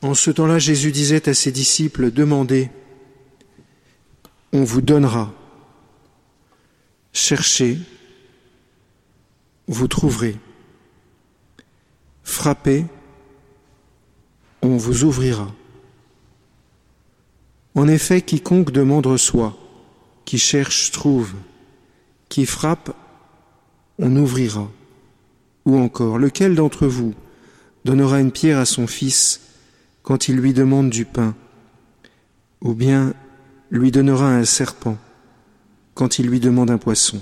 En ce temps-là, Jésus disait à ses disciples, Demandez, on vous donnera. Cherchez, vous trouverez. Frappez, on vous ouvrira. En effet, quiconque demande reçoit, qui cherche trouve, qui frappe, on ouvrira. Ou encore, lequel d'entre vous donnera une pierre à son fils quand il lui demande du pain, ou bien lui donnera un serpent quand il lui demande un poisson.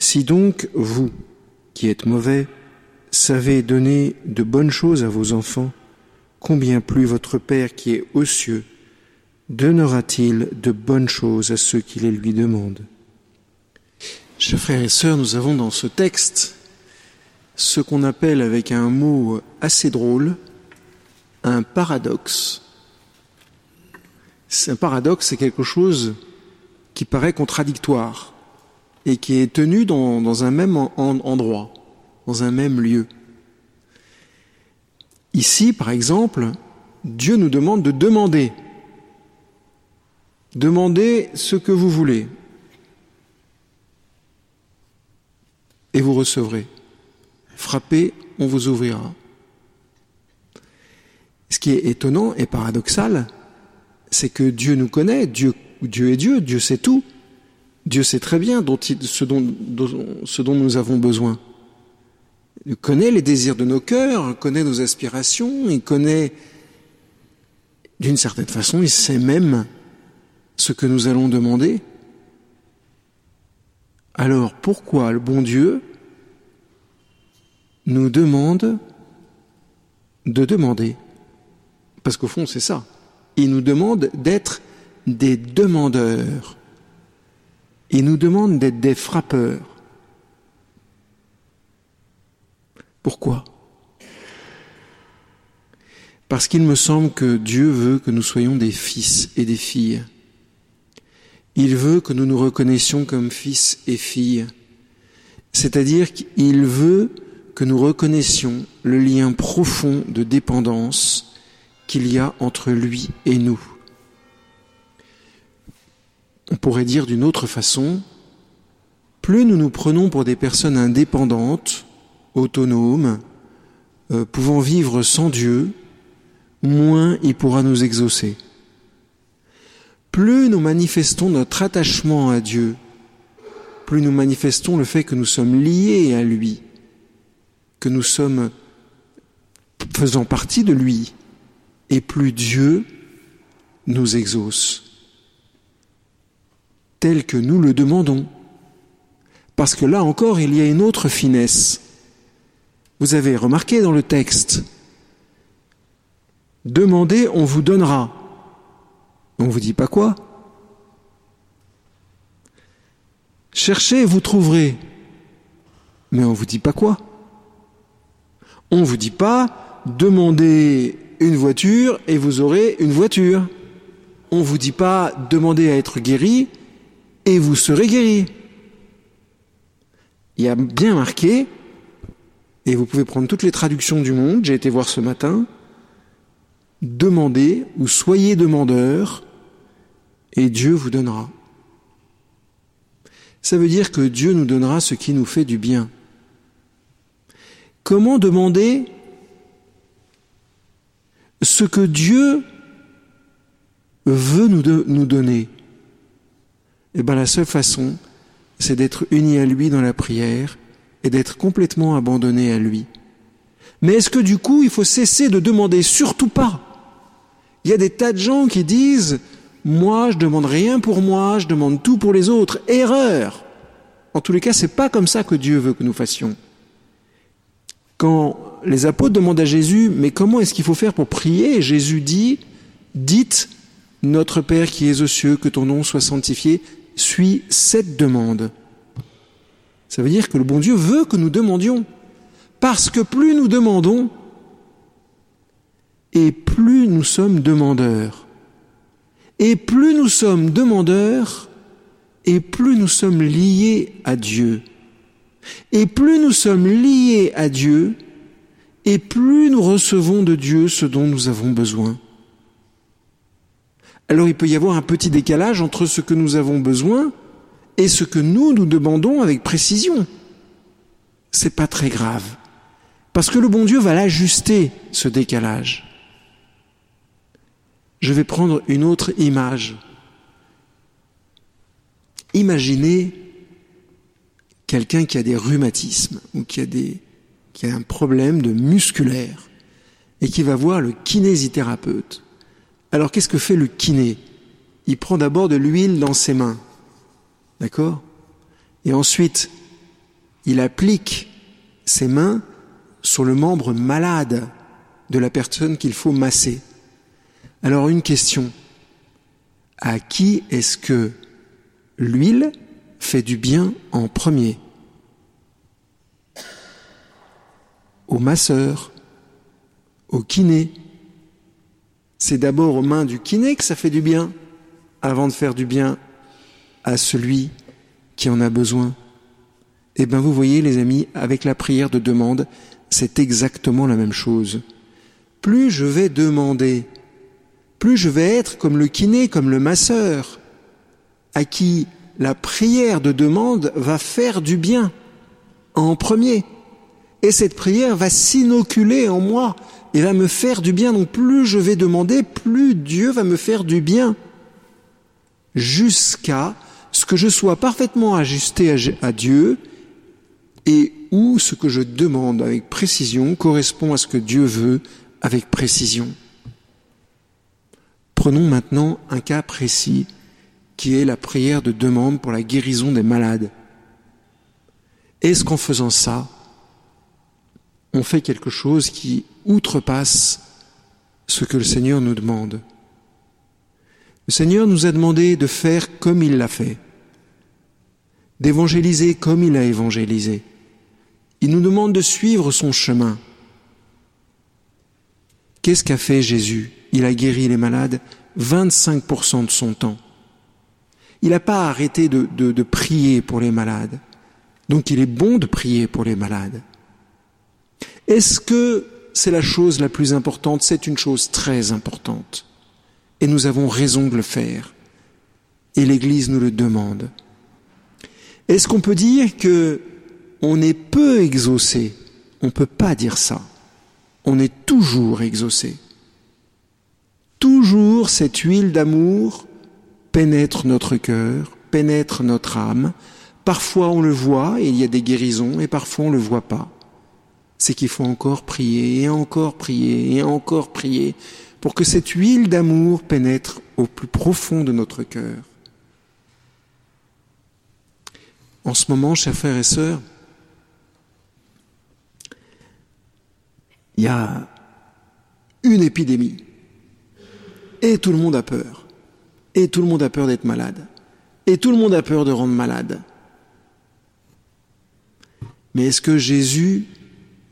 Si donc vous, qui êtes mauvais, savez donner de bonnes choses à vos enfants, combien plus votre Père qui est aux cieux donnera-t-il de bonnes choses à ceux qui les lui demandent? Chers frères et sœurs, nous avons dans ce texte ce qu'on appelle avec un mot assez drôle un paradoxe. Un paradoxe, c'est quelque chose qui paraît contradictoire et qui est tenu dans, un même endroit, dans un même lieu. Ici, par exemple, Dieu nous demande de demander. Demandez ce que vous voulez. Et vous recevrez. Frappez, on vous ouvrira. Ce qui est étonnant et paradoxal, c'est que Dieu nous connaît, Dieu, Dieu est Dieu, Dieu sait tout. Dieu sait très bien ce, dont, ce dont nous avons besoin. Il connaît les désirs de nos cœurs, il connaît nos aspirations, il connaît, d'une certaine façon, il sait même ce que nous allons demander. Alors pourquoi le bon Dieu nous demande de demander Parce qu'au fond, c'est ça. Il nous demande d'être des demandeurs. Il nous demande d'être des frappeurs. Pourquoi? Parce qu'il me semble que Dieu veut que nous soyons des fils et des filles. Il veut que nous nous reconnaissions comme fils et filles. C'est-à-dire qu'il veut que nous reconnaissions le lien profond de dépendance qu'il y a entre lui et nous. On pourrait dire d'une autre façon, plus nous nous prenons pour des personnes indépendantes, autonomes, euh, pouvant vivre sans Dieu, moins il pourra nous exaucer. Plus nous manifestons notre attachement à Dieu, plus nous manifestons le fait que nous sommes liés à lui, que nous sommes faisant partie de lui, et plus Dieu nous exauce, tel que nous le demandons. Parce que là encore, il y a une autre finesse. Vous avez remarqué dans le texte, demandez, on vous donnera. On ne vous dit pas quoi Cherchez, vous trouverez. Mais on ne vous dit pas quoi On ne vous dit pas demandez une voiture et vous aurez une voiture. On ne vous dit pas demandez à être guéri et vous serez guéri. Il y a bien marqué, et vous pouvez prendre toutes les traductions du monde, j'ai été voir ce matin, demandez ou soyez demandeurs et Dieu vous donnera. Ça veut dire que Dieu nous donnera ce qui nous fait du bien. Comment demander ce que Dieu veut nous, donner Eh bien la seule façon, c'est d'être unis à lui dans la prière et d'être complètement abandonné à lui. Mais est-ce que du coup, il faut cesser de demander? Surtout pas. Il y a des tas de gens qui disent moi, je demande rien pour moi, je demande tout pour les autres. Erreur. En tous les cas, c'est pas comme ça que Dieu veut que nous fassions. Quand les apôtres demandent à Jésus, mais comment est-ce qu'il faut faire pour prier? Jésus dit, dites, notre Père qui es aux cieux, que ton nom soit sanctifié, suis cette demande. Ça veut dire que le bon Dieu veut que nous demandions. Parce que plus nous demandons, et plus nous sommes demandeurs. Et plus nous sommes demandeurs, et plus nous sommes liés à Dieu. Et plus nous sommes liés à Dieu, et plus nous recevons de Dieu ce dont nous avons besoin. Alors il peut y avoir un petit décalage entre ce que nous avons besoin et ce que nous nous demandons avec précision. C'est pas très grave. Parce que le bon Dieu va l'ajuster, ce décalage. Je vais prendre une autre image. Imaginez quelqu'un qui a des rhumatismes ou qui a, un problème de musculaire et qui va voir le kinésithérapeute. Alors qu'est-ce que fait le kiné? Il prend d'abord de l'huile dans ses mains. D'accord? Et ensuite, il applique ses mains sur le membre malade de la personne qu'il faut masser. Alors une question. À qui est-ce que l'huile fait du bien en premier? Au masseur, au kiné, c'est d'abord aux mains du kiné que ça fait du bien, avant de faire du bien à celui qui en a besoin. Eh bien, vous voyez, les amis, avec la prière de demande, c'est exactement la même chose. Plus je vais demander, plus je vais être comme le kiné, comme le masseur, à qui la prière de demande va faire du bien en premier. Et cette prière va s'inoculer en moi et va me faire du bien. Donc plus je vais demander, plus Dieu va me faire du bien. Jusqu'à ce que je sois parfaitement ajusté à Dieu et où ce que je demande avec précision correspond à ce que Dieu veut avec précision. Prenons maintenant un cas précis qui est la prière de demande pour la guérison des malades. Est-ce qu'en faisant ça, on fait quelque chose qui outrepasse ce que le Seigneur nous demande. Le Seigneur nous a demandé de faire comme il l'a fait, d'évangéliser comme il a évangélisé. Il nous demande de suivre son chemin. Qu'est-ce qu'a fait Jésus? Il a guéri les malades 25% de son temps. Il n'a pas arrêté de, de prier pour les malades. Donc il est bon de prier pour les malades. Est-ce que c'est la chose la plus importante? C'est une chose très importante. Et nous avons raison de le faire. Et l'Église nous le demande. Est-ce qu'on peut dire que on est peu exaucé? On ne peut pas dire ça. On est toujours exaucé. Toujours cette huile d'amour pénètre notre cœur, pénètre notre âme. Parfois on le voit il y a des guérisons et parfois on ne le voit pas c'est qu'il faut encore prier et encore prier et encore prier pour que cette huile d'amour pénètre au plus profond de notre cœur. En ce moment, chers frères et sœurs, il y a une épidémie et tout le monde a peur. Et tout le monde a peur d'être malade. Et tout le monde a peur de rendre malade. Mais est-ce que Jésus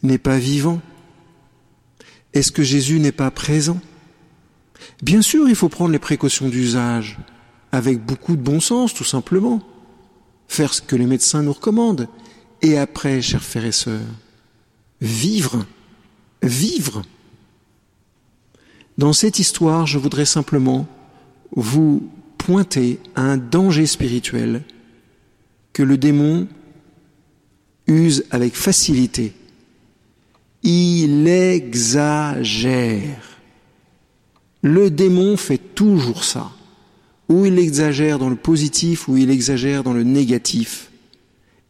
n'est pas vivant Est-ce que Jésus n'est pas présent? Bien sûr, il faut prendre les précautions d'usage, avec beaucoup de bon sens, tout simplement. Faire ce que les médecins nous recommandent. Et après, chers frères et sœurs, vivre, vivre. Dans cette histoire, je voudrais simplement vous pointer à un danger spirituel que le démon use avec facilité il exagère. Le démon fait toujours ça. Ou il exagère dans le positif, ou il exagère dans le négatif.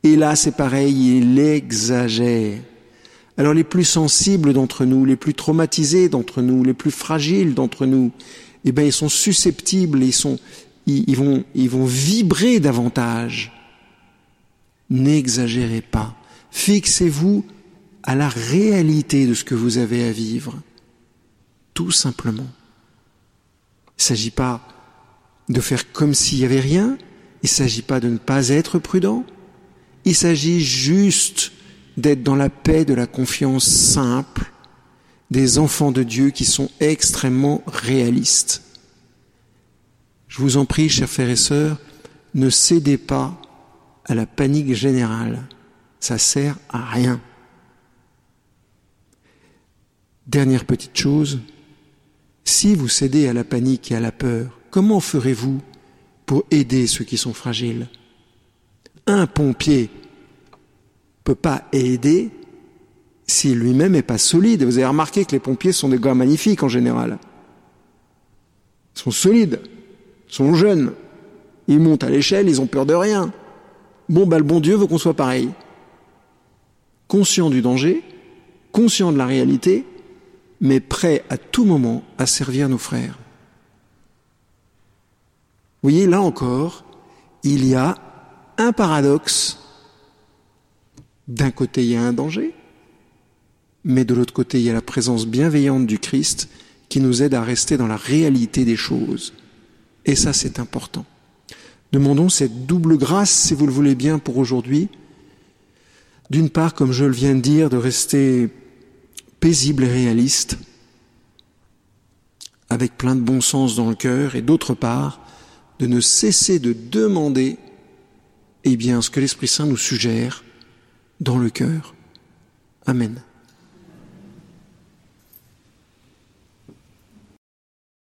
Et là, c'est pareil, il exagère. Alors les plus sensibles d'entre nous, les plus traumatisés d'entre nous, les plus fragiles d'entre nous, eh bien, ils sont susceptibles, ils, sont, ils, vont, ils vont vibrer davantage. N'exagérez pas. Fixez-vous à la réalité de ce que vous avez à vivre, tout simplement. Il ne s'agit pas de faire comme s'il n'y avait rien, il ne s'agit pas de ne pas être prudent, il s'agit juste d'être dans la paix de la confiance simple des enfants de Dieu qui sont extrêmement réalistes. Je vous en prie, chers frères et sœurs, ne cédez pas à la panique générale. Ça sert à rien. Dernière petite chose, si vous cédez à la panique et à la peur, comment ferez-vous pour aider ceux qui sont fragiles? Un pompier peut pas aider s'il lui-même n'est pas solide. Vous avez remarqué que les pompiers sont des gars magnifiques en général. Ils sont solides, ils sont jeunes, ils montent à l'échelle, ils ont peur de rien. Bon, bah, le bon Dieu veut qu'on soit pareil. Conscient du danger, conscient de la réalité, mais prêt à tout moment à servir nos frères. Vous voyez, là encore, il y a un paradoxe. D'un côté, il y a un danger, mais de l'autre côté, il y a la présence bienveillante du Christ qui nous aide à rester dans la réalité des choses. Et ça, c'est important. Demandons cette double grâce, si vous le voulez bien, pour aujourd'hui. D'une part, comme je le viens de dire, de rester paisible et réaliste, avec plein de bon sens dans le cœur, et d'autre part, de ne cesser de demander eh bien, ce que l'Esprit Saint nous suggère dans le cœur. Amen.